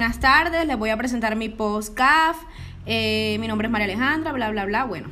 buenas tardes, les voy a presentar mi post CAF. Eh, mi nombre es María Alejandra, bla, bla, bla. Bueno,